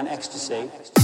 on ecstasy.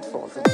不错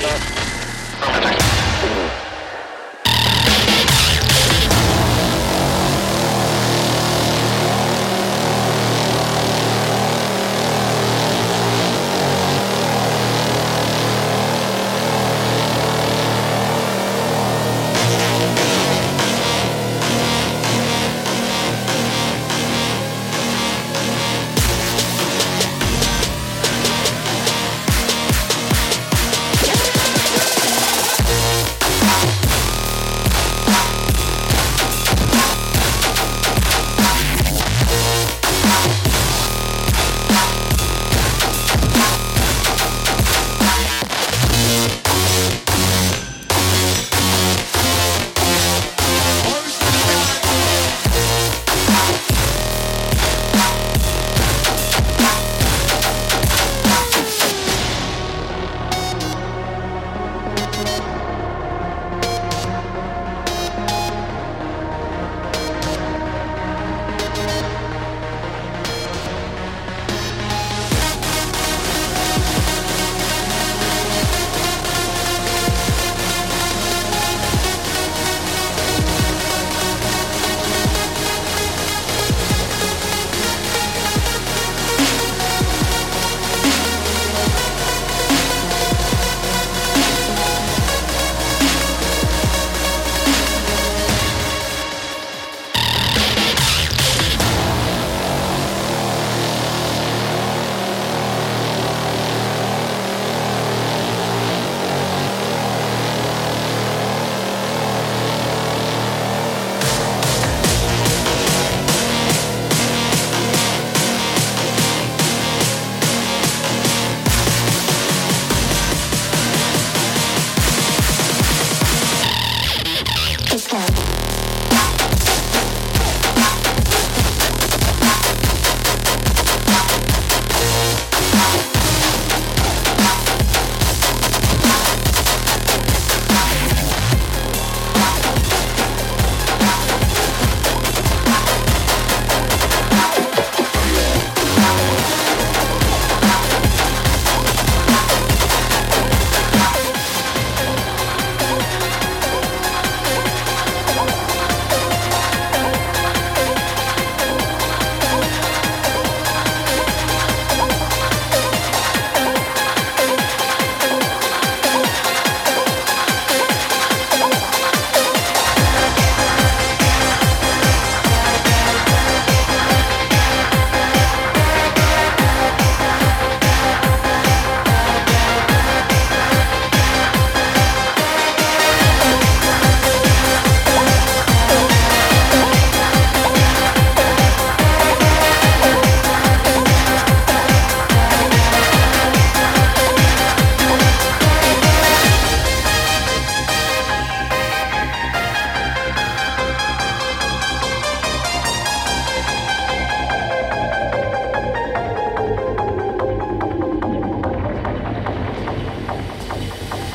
Roger.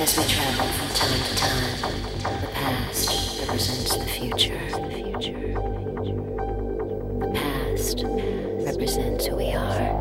As we travel from time to time, the past represents the future. The past represents who we are.